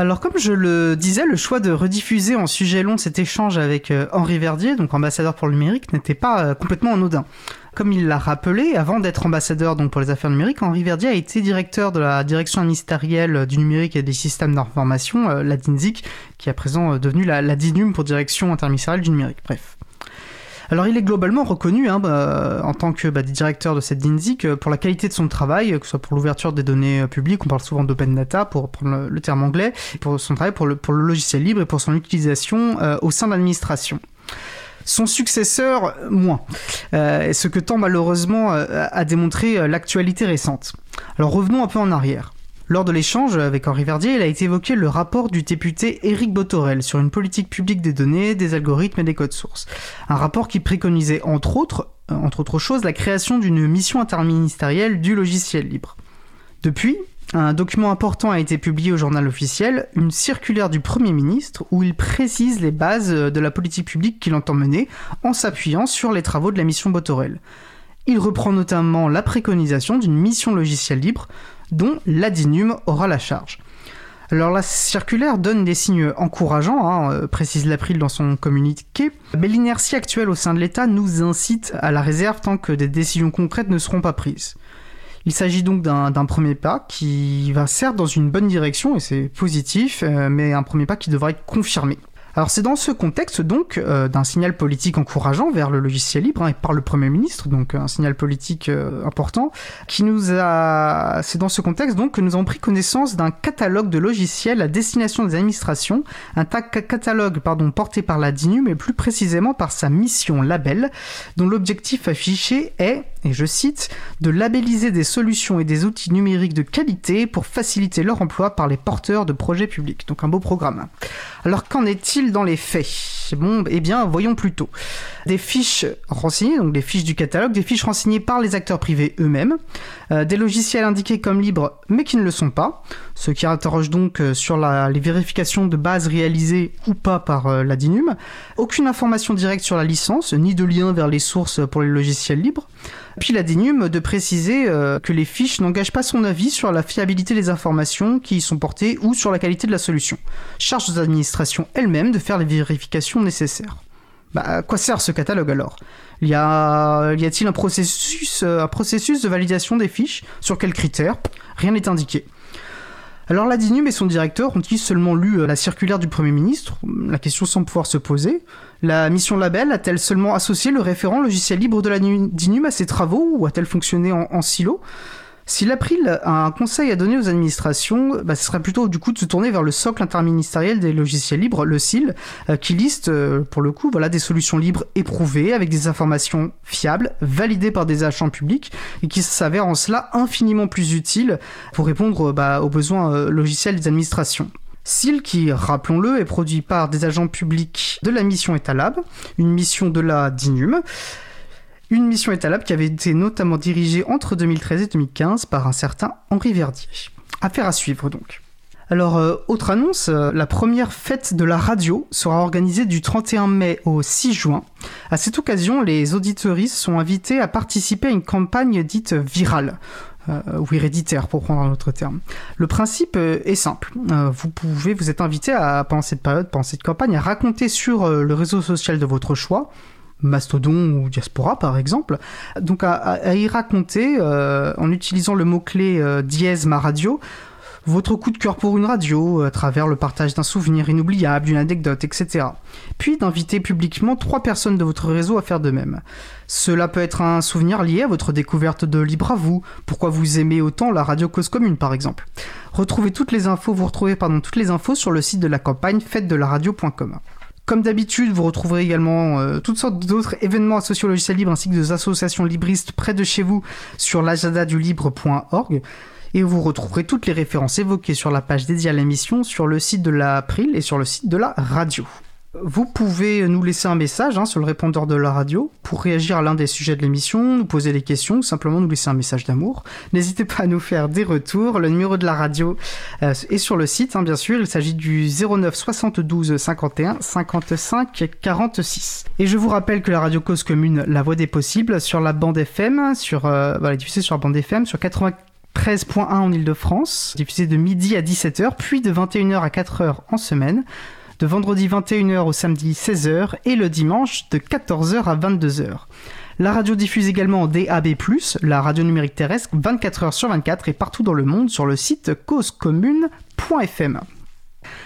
Alors comme je le disais, le choix de rediffuser en sujet long cet échange avec euh, Henri Verdier, donc ambassadeur pour le numérique, n'était pas euh, complètement anodin. Comme il l'a rappelé, avant d'être ambassadeur donc pour les affaires numériques, Henri Verdier a été directeur de la direction ministérielle du numérique et des systèmes d'information, la DINSIC, qui est à présent devenue la, la DINUM pour direction interministérielle du numérique. Bref. Alors il est globalement reconnu hein, bah, en tant que bah, directeur de cette DINSIC euh, pour la qualité de son travail, que ce soit pour l'ouverture des données euh, publiques, on parle souvent d'open data pour prendre le, terme anglais, pour son travail pour le, logiciel libre et pour son utilisation euh, au sein de l'administration. Son successeur, moins. Euh, ce que tend malheureusement à démontrer l'actualité récente. Alors revenons un peu en arrière. Lors de l'échange avec Henri Verdier, il a été évoqué le rapport du député Éric Botorel sur une politique publique des données, des algorithmes et des codes sources. Un rapport qui préconisait entre autres, euh, entre autres choses, la création d'une mission interministérielle du logiciel libre. Depuis, un document important a été publié au journal officiel, une circulaire du Premier ministre où il précise les bases de la politique publique qu'il entend mener en s'appuyant sur les travaux de la mission Botorel. Il reprend notamment la préconisation d'une mission logicielle libre dont l'ADINUM aura la charge. Alors la circulaire donne des signes encourageants, hein, euh, précise l'April dans son communiqué, mais l'inertie actuelle au sein de l'État nous incite à la réserve tant que des décisions concrètes ne seront pas prises. Il s'agit donc d'un premier pas qui va certes dans une bonne direction, et c'est positif, euh, mais un premier pas qui devra être confirmé. Alors c'est dans ce contexte donc euh, d'un signal politique encourageant vers le logiciel libre hein, et par le Premier ministre, donc un signal politique euh, important, qui nous a... C'est dans ce contexte donc que nous avons pris connaissance d'un catalogue de logiciels à destination des administrations, un catalogue pardon, porté par la DINU mais plus précisément par sa mission label, dont l'objectif affiché est, et je cite, de labelliser des solutions et des outils numériques de qualité pour faciliter leur emploi par les porteurs de projets publics. Donc un beau programme. Alors qu'en est-il dans les faits? Bon, eh bien, voyons plutôt. Des fiches renseignées, donc des fiches du catalogue, des fiches renseignées par les acteurs privés eux-mêmes, euh, des logiciels indiqués comme libres mais qui ne le sont pas, ce qui interroge donc euh, sur les vérifications de base réalisées ou pas par euh, la DINUM, aucune information directe sur la licence, ni de lien vers les sources pour les logiciels libres, puis la DINUM de préciser que les fiches n'engagent pas son avis sur la fiabilité des informations qui y sont portées ou sur la qualité de la solution. Charge aux administrations elles-mêmes de faire les vérifications nécessaires. Bah, à quoi sert ce catalogue alors? Y a-t-il un processus, euh, un processus de validation des fiches? Sur quels critères? Rien n'est indiqué. Alors la DINUM et son directeur ont-ils seulement lu euh, la circulaire du Premier ministre? La question semble pouvoir se poser. La mission label a-t-elle seulement associé le référent logiciel libre de la DINUM à ses travaux ou a-t-elle fonctionné en silo? Si l'April a un conseil à donner aux administrations, bah, ce serait plutôt du coup de se tourner vers le socle interministériel des logiciels libres, le SIL, euh, qui liste euh, pour le coup voilà, des solutions libres éprouvées avec des informations fiables, validées par des agents publics et qui s'avèrent en cela infiniment plus utiles pour répondre bah, aux besoins euh, logiciels des administrations. SIL qui, rappelons-le, est produit par des agents publics de la mission Etalab, une mission de la DINUM, une mission étalable qui avait été notamment dirigée entre 2013 et 2015 par un certain Henri Verdier. Affaire à suivre donc. Alors, euh, autre annonce, euh, la première fête de la radio sera organisée du 31 mai au 6 juin. À cette occasion, les auditoristes sont invités à participer à une campagne dite virale. Euh, ou héréditaire pour prendre un autre terme. Le principe est simple. vous pouvez, vous êtes invité à, pendant cette période, pendant cette campagne, à raconter sur le réseau social de votre choix, Mastodon ou Diaspora par exemple, donc à, y raconter euh, en utilisant le mot-clé euh, dièse ma radio votre coup de cœur pour une radio à travers le partage d'un souvenir inoubliable, d'une anecdote, etc. Puis d'inviter publiquement trois personnes de votre réseau à faire de même. Cela peut être un souvenir lié à votre découverte de Libre vous, pourquoi vous aimez autant la radio Cause Commune par exemple. Retrouvez toutes les infos, vous retrouvez pardon, toutes les infos sur le site de la campagne fête de la radio.com. Comme d'habitude, vous retrouverez également euh, toutes sortes d'autres événements associés au logiciel libre ainsi que des associations libristes près de chez vous sur l'agenda du libre.org. Et vous retrouverez toutes les références évoquées sur la page dédiée à l'émission sur le site de l'April et sur le site de la radio. Vous pouvez nous laisser un message hein, sur le répondeur de la radio pour réagir à l'un des sujets de l'émission, nous poser des questions ou simplement nous laisser un message d'amour. N'hésitez pas à nous faire des retours. Le numéro de la radio euh, est sur le site, hein, bien sûr. Il s'agit du 09 72 51 55 46. Et je vous rappelle que la radio cause commune, la voix des possibles, sur la bande FM, sur, euh, voilà, diffusée sur la bande FM, sur 80 13.1 en Ile-de-France, diffusé de midi à 17h, puis de 21h à 4h en semaine, de vendredi 21h au samedi 16h et le dimanche de 14h à 22h. La radio diffuse également en DAB+, la radio numérique terrestre, 24h sur 24 et partout dans le monde sur le site causecommune.fm.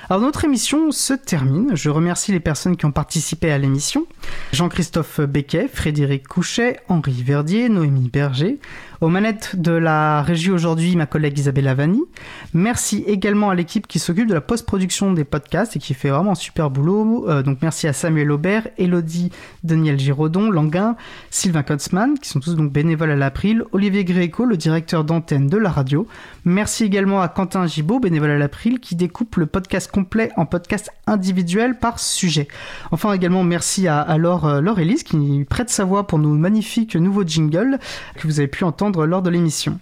Alors notre émission se termine. Je remercie les personnes qui ont participé à l'émission. Jean-Christophe Becquet, Frédéric Couchet, Henri Verdier, Noémie Berger. Aux manettes de la régie aujourd'hui, ma collègue Isabelle Avani. Merci également à l'équipe qui s'occupe de la post-production des podcasts et qui fait vraiment un super boulot. Euh, donc merci à Samuel Aubert, Elodie, Daniel Giraudon, Languin, Sylvain Kotzmann, qui sont tous donc bénévoles à l'April, Olivier Gréco, le directeur d'antenne de la radio. Merci également à Quentin Gibaud, bénévole à l'April, qui découpe le podcast complet en podcast individuel par sujet. Enfin également merci à, Laure, euh, Elise qui prête sa voix pour nos magnifiques nouveaux jingles que vous avez pu entendre lors de l'émission.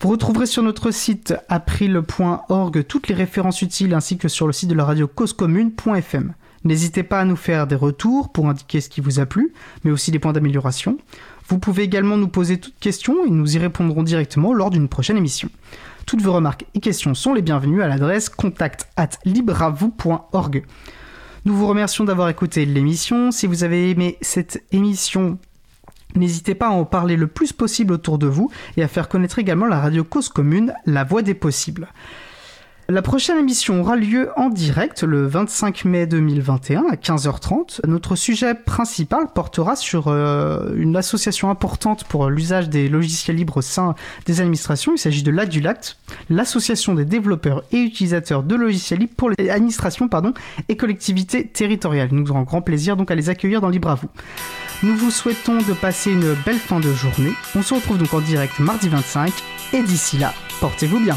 Vous retrouverez sur notre site april.org toutes les références utiles ainsi que sur le site de la radio causecommune.fm. N'hésitez pas à nous faire des retours pour indiquer ce qui vous a plu, mais aussi des points d'amélioration. Vous pouvez également nous poser toutes questions et nous y répondrons directement lors d'une prochaine émission. Toutes vos remarques et questions sont les bienvenues à l'adresse contact at libravou.org. Nous vous remercions d'avoir écouté l'émission. Si vous avez aimé cette émission, N'hésitez pas à en parler le plus possible autour de vous et à faire connaître également la radio cause commune, la voix des possibles. La prochaine émission aura lieu en direct le 25 mai 2021 à 15h30. Notre sujet principal portera sur euh, une association importante pour l'usage des logiciels libres au sein des administrations. Il s'agit de l'ADULACT, l'association des développeurs et utilisateurs de logiciels libres pour les administrations et collectivités territoriales. Nous aurons grand plaisir donc à les accueillir dans Libre à vous. Nous vous souhaitons de passer une belle fin de journée. On se retrouve donc en direct mardi 25 et d'ici là, portez-vous bien.